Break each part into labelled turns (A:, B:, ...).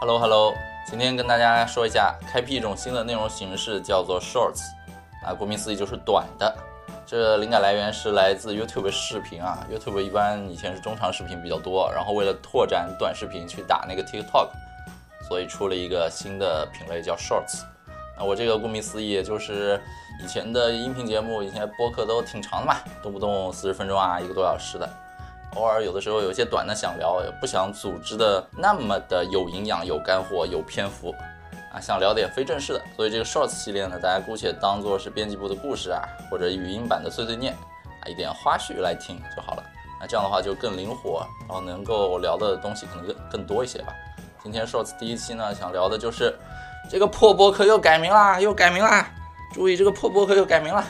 A: Hello Hello，今天跟大家说一下，开辟一种新的内容形式，叫做 Shorts，啊，顾名思义就是短的。这灵感来源是来自 YouTube 视频啊，YouTube 一般以前是中长视频比较多，然后为了拓展短视频去打那个 TikTok，所以出了一个新的品类叫 Shorts。那我这个顾名思义就是以前的音频节目，以前播客都挺长的嘛，动不动四十分钟啊，一个多小时的。偶尔有的时候有一些短的想聊，也不想组织的那么的有营养、有干货、有篇幅啊，想聊点非正式的。所以这个 Shorts 系列呢，大家姑且当做是编辑部的故事啊，或者语音版的碎碎念啊，一点花絮来听就好了。那这样的话就更灵活，然后能够聊的东西可能更更多一些吧。今天 Shorts 第一期呢，想聊的就是这个破博客又改名啦，又改名啦！注意，这个破博客又改名了。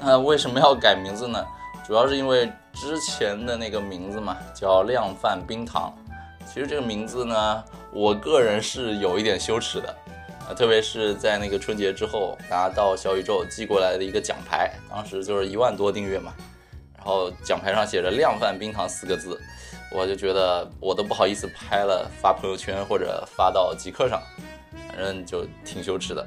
A: 那为什么要改名字呢？主要是因为。之前的那个名字嘛，叫量贩冰糖。其实这个名字呢，我个人是有一点羞耻的啊，特别是在那个春节之后拿到小宇宙寄过来的一个奖牌，当时就是一万多订阅嘛，然后奖牌上写着“量贩冰糖”四个字，我就觉得我都不好意思拍了发朋友圈或者发到极客上，反正就挺羞耻的。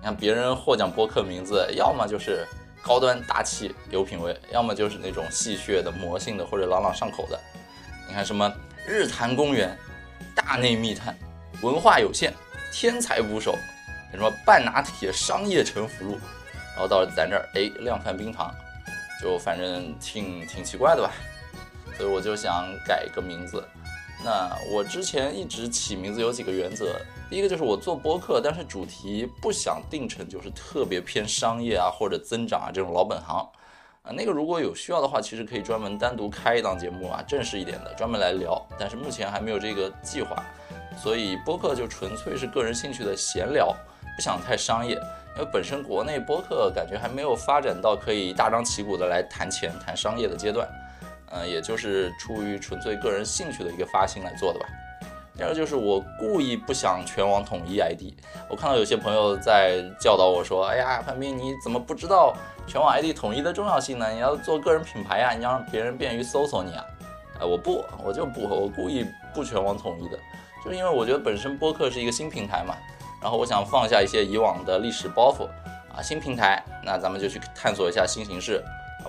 A: 你看别人获奖播客名字，要么就是。高端大气有品位，要么就是那种戏谑的、魔性的或者朗朗上口的。你看什么日坛公园、大内密探、文化有限、天才捕手，什么半拿铁商业城福禄，然后到了咱这儿，哎，量贩冰糖，就反正挺挺奇怪的吧。所以我就想改个名字。那我之前一直起名字有几个原则，第一个就是我做播客，但是主题不想定成就是特别偏商业啊或者增长啊这种老本行啊，那个如果有需要的话，其实可以专门单独开一档节目啊，正式一点的专门来聊，但是目前还没有这个计划，所以播客就纯粹是个人兴趣的闲聊，不想太商业，因为本身国内播客感觉还没有发展到可以大张旗鼓的来谈钱谈商业的阶段。嗯，也就是出于纯粹个人兴趣的一个发心来做的吧。第二就是我故意不想全网统一 ID。我看到有些朋友在教导我说：“哎呀，范斌，你怎么不知道全网 ID 统一的重要性呢？你要做个人品牌呀，你要让别人便于搜索你啊。”哎，我不，我就不，我故意不全网统一的，就是因为我觉得本身播客是一个新平台嘛，然后我想放下一些以往的历史包袱啊，新平台，那咱们就去探索一下新形式。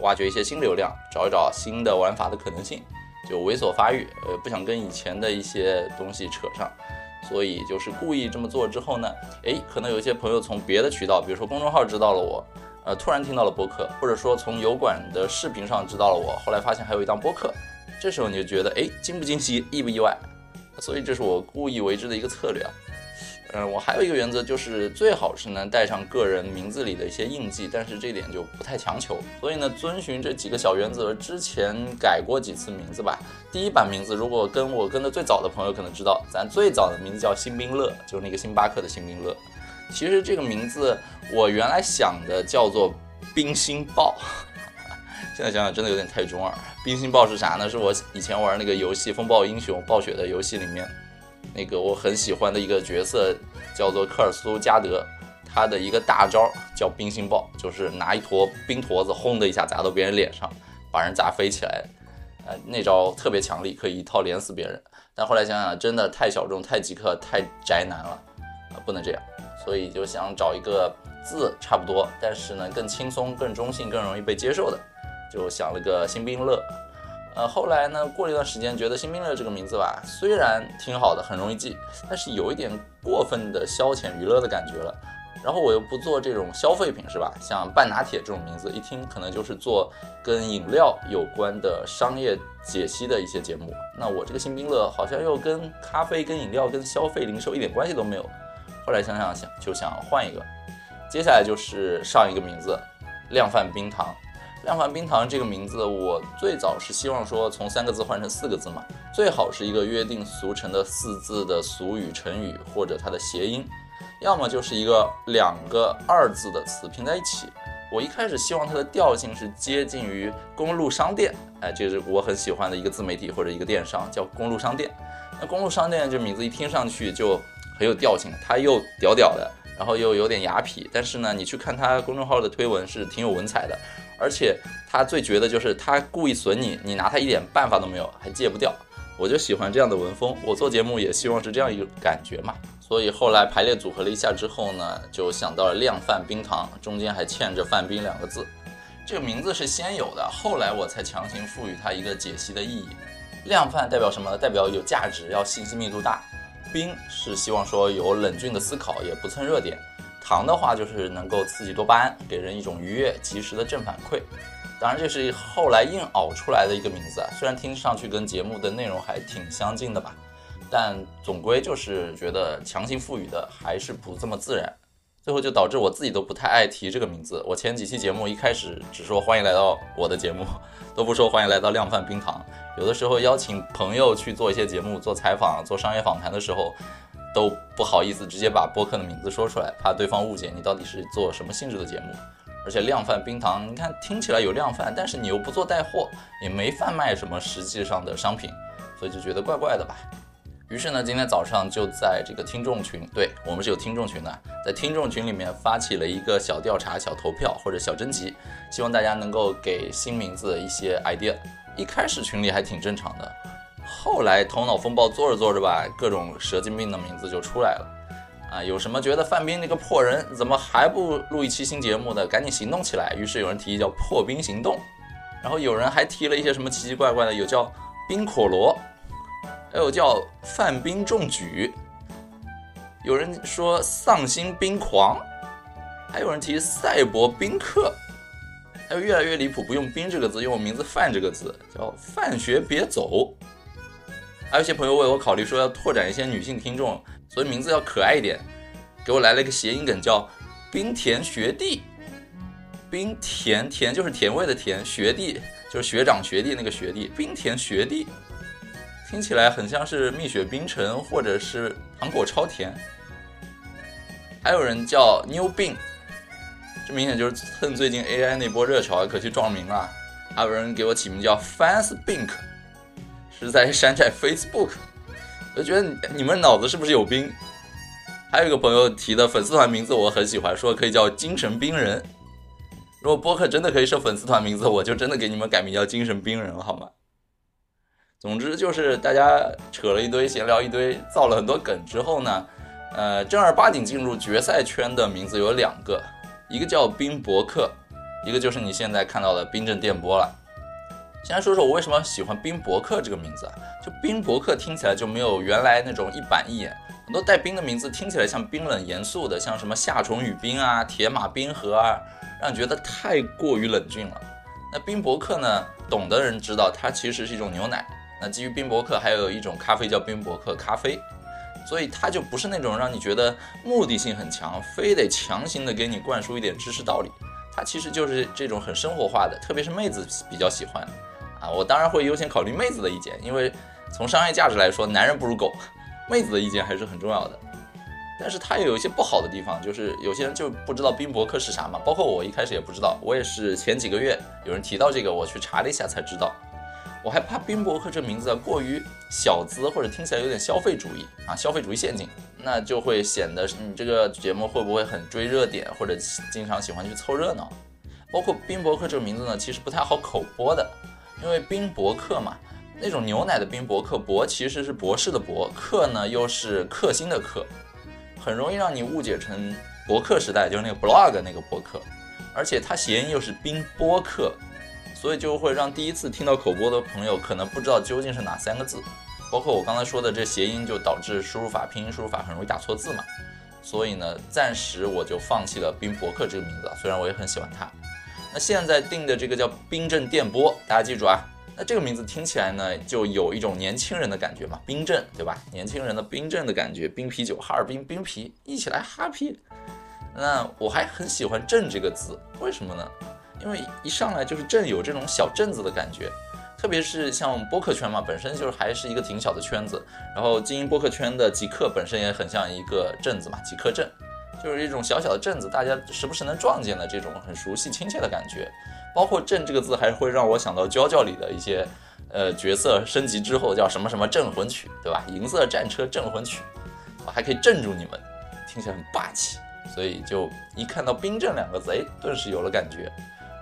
A: 挖掘一些新流量，找一找新的玩法的可能性，就猥琐发育，呃，不想跟以前的一些东西扯上，所以就是故意这么做之后呢，诶，可能有一些朋友从别的渠道，比如说公众号知道了我，呃，突然听到了播客，或者说从油管的视频上知道了我，后来发现还有一档播客，这时候你就觉得，诶，惊不惊喜，意不意外？所以这是我故意为之的一个策略啊。嗯，我还有一个原则，就是最好是能带上个人名字里的一些印记，但是这点就不太强求。所以呢，遵循这几个小原则，之前改过几次名字吧。第一版名字，如果跟我跟的最早的朋友可能知道，咱最早的名字叫新兵乐，就是那个星巴克的新兵乐。其实这个名字我原来想的叫做冰心豹，现在想想真的有点太中二。冰心豹是啥呢？是我以前玩那个游戏《风暴英雄》暴雪的游戏里面。那个我很喜欢的一个角色叫做科尔苏加德，他的一个大招叫冰心爆，就是拿一坨冰坨子轰的一下砸到别人脸上，把人砸飞起来。呃，那招特别强力，可以一套连死别人。但后来想想，真的太小众、太极客、太宅男了，啊，不能这样。所以就想找一个字差不多，但是呢更轻松、更中性、更容易被接受的，就想了个新兵乐。呃，后来呢，过了一段时间，觉得新冰乐这个名字吧，虽然挺好的，很容易记，但是有一点过分的消遣娱乐的感觉了。然后我又不做这种消费品，是吧？像半拿铁这种名字，一听可能就是做跟饮料有关的商业解析的一些节目。那我这个新冰乐好像又跟咖啡、跟饮料、跟消费零售一点关系都没有。后来想想想，就想换一个。接下来就是上一个名字，量贩冰糖。量贩冰糖这个名字，我最早是希望说从三个字换成四个字嘛，最好是一个约定俗成的四字的俗语、成语或者它的谐音，要么就是一个两个二字的词拼在一起。我一开始希望它的调性是接近于公路商店，哎，这是我很喜欢的一个自媒体或者一个电商叫公路商店。那公路商店这名字一听上去就很有调性，它又屌屌的，然后又有点雅痞，但是呢，你去看它公众号的推文是挺有文采的。而且他最绝的就是他故意损你，你拿他一点办法都没有，还戒不掉。我就喜欢这样的文风，我做节目也希望是这样一个感觉嘛。所以后来排列组合了一下之后呢，就想到了量贩冰糖，中间还嵌着“范冰”两个字。这个名字是先有的，后来我才强行赋予它一个解析的意义。量贩代表什么？代表有价值，要信息密度大。冰是希望说有冷峻的思考，也不蹭热点。糖的话就是能够刺激多巴胺，给人一种愉悦、及时的正反馈。当然，这是后来硬熬出来的一个名字啊，虽然听上去跟节目的内容还挺相近的吧，但总归就是觉得强行赋予的还是不这么自然，最后就导致我自己都不太爱提这个名字。我前几期节目一开始只说欢迎来到我的节目，都不说欢迎来到量贩冰糖。有的时候邀请朋友去做一些节目、做采访、做商业访谈的时候，都不好意思直接把播客的名字说出来，怕对方误解你到底是做什么性质的节目。而且量贩冰糖，你看听起来有量贩，但是你又不做带货，也没贩卖什么实际上的商品，所以就觉得怪怪的吧。于是呢，今天早上就在这个听众群，对我们是有听众群的，在听众群里面发起了一个小调查、小投票或者小征集，希望大家能够给新名字一些 idea。一开始群里还挺正常的，后来头脑风暴做着做着吧，各种蛇精病的名字就出来了。啊，有什么觉得范冰那个破人怎么还不录一期新节目的？赶紧行动起来！于是有人提议叫“破冰行动”，然后有人还提了一些什么奇奇怪怪的，有叫“冰可罗”，还有叫“范冰中举”，有人说“丧心冰狂”，还有人提“赛博宾客”，还有越来越离谱，不用“冰”这个字，用我名字“范”这个字，叫“范学别走”。还有一些朋友为我考虑说要拓展一些女性听众。所以名字要可爱一点，给我来了一个谐音梗，叫“冰田学弟”。冰田田就是甜味的甜，学弟就是学长学弟那个学弟。冰田学弟听起来很像是蜜雪冰城或者是糖果超甜。还有人叫妞病，这明显就是蹭最近 AI 那波热潮，可去撞名了。还有人给我起名叫 Fans Bink，是在山寨 Facebook。我觉得你们脑子是不是有病？还有一个朋友提的粉丝团名字我很喜欢，说可以叫精神病人。如果播客真的可以设粉丝团名字，我就真的给你们改名叫精神病人了，好吗？总之就是大家扯了一堆闲聊，一堆造了很多梗之后呢，呃，正儿八经进入决赛圈的名字有两个，一个叫冰博客，一个就是你现在看到的冰镇电波了。先来说说我为什么喜欢冰博客这个名字啊？就冰博客听起来就没有原来那种一板一眼，很多带冰的名字听起来像冰冷严肃的，像什么夏虫语冰啊、铁马冰河啊，让你觉得太过于冷峻了。那冰博客呢，懂的人知道它其实是一种牛奶。那基于冰博客还有一种咖啡叫冰博客咖啡，所以它就不是那种让你觉得目的性很强，非得强行的给你灌输一点知识道理。它其实就是这种很生活化的，特别是妹子比较喜欢。啊，我当然会优先考虑妹子的意见，因为从商业价值来说，男人不如狗，妹子的意见还是很重要的。但是它也有一些不好的地方，就是有些人就不知道冰博客是啥嘛，包括我一开始也不知道，我也是前几个月有人提到这个，我去查了一下才知道。我还怕冰博客这名字过于小资，或者听起来有点消费主义啊，消费主义陷阱，那就会显得你这个节目会不会很追热点，或者经常喜欢去凑热闹。包括冰博客这个名字呢，其实不太好口播的。因为冰博客嘛，那种牛奶的冰博客，博其实是博士的博，客呢又是克星的克，很容易让你误解成博客时代就是那个 blog 那个博客，而且它谐音又是冰播客，所以就会让第一次听到口播的朋友可能不知道究竟是哪三个字，包括我刚才说的这谐音就导致输入法拼音输入法很容易打错字嘛，所以呢，暂时我就放弃了冰博客这个名字，虽然我也很喜欢它。现在定的这个叫冰镇电波，大家记住啊。那这个名字听起来呢，就有一种年轻人的感觉嘛，冰镇，对吧？年轻人的冰镇的感觉，冰啤酒，哈尔滨冰啤，一起来哈啤。那我还很喜欢“镇”这个字，为什么呢？因为一上来就是镇，有这种小镇子的感觉。特别是像播客圈嘛，本身就是还是一个挺小的圈子，然后经营播客圈的极客本身也很像一个镇子嘛，极客镇。就是一种小小的镇子，大家时不时能撞见的这种很熟悉亲切的感觉。包括“镇”这个字，还会让我想到《娇娇》里的一些呃角色升级之后叫什么什么镇魂曲，对吧？银色战车镇魂曲，我还可以镇住你们，听起来很霸气。所以就一看到“冰镇”两个字，哎，顿时有了感觉。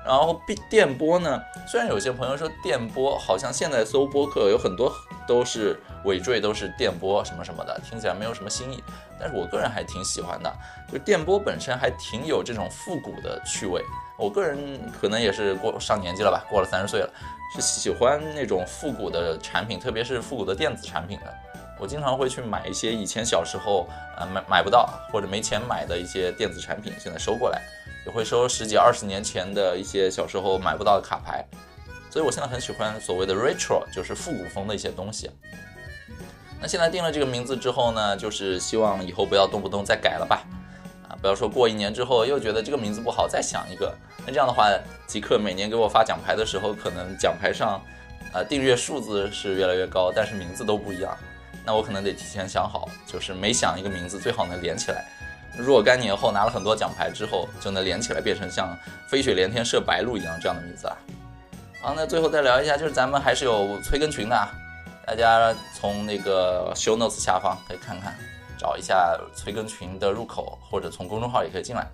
A: 然后电波呢，虽然有些朋友说电波好像现在搜播客有很多都是尾缀都是电波什么什么的，听起来没有什么新意，但是我个人还挺喜欢的，就电波本身还挺有这种复古的趣味。我个人可能也是过上年纪了吧，过了三十岁了，是喜欢那种复古的产品，特别是复古的电子产品的。我经常会去买一些以前小时候呃买买不到或者没钱买的一些电子产品，现在收过来。也会收十几二十年前的一些小时候买不到的卡牌，所以我现在很喜欢所谓的 retro，就是复古风的一些东西。那现在定了这个名字之后呢，就是希望以后不要动不动再改了吧，啊，不要说过一年之后又觉得这个名字不好再想一个。那这样的话，极客每年给我发奖牌的时候，可能奖牌上，呃，订阅数字是越来越高，但是名字都不一样。那我可能得提前想好，就是每想一个名字最好能连起来。若干年后拿了很多奖牌之后，就能连起来变成像飞雪连天射白鹿一样这样的名字啊。好，那最后再聊一下，就是咱们还是有催更群的，大家从那个 show notes 下方可以看看，找一下催更群的入口，或者从公众号也可以进来。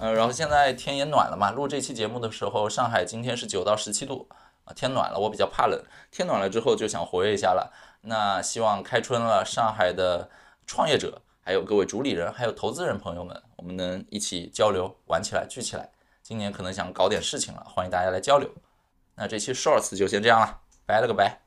A: 呃，然后现在天也暖了嘛，录这期节目的时候，上海今天是九到十七度啊，天暖了，我比较怕冷，天暖了之后就想活跃一下了。那希望开春了，上海的创业者。还有各位主理人，还有投资人朋友们，我们能一起交流、玩起来、聚起来。今年可能想搞点事情了，欢迎大家来交流。那这期 shorts 就先这样了，拜了个拜。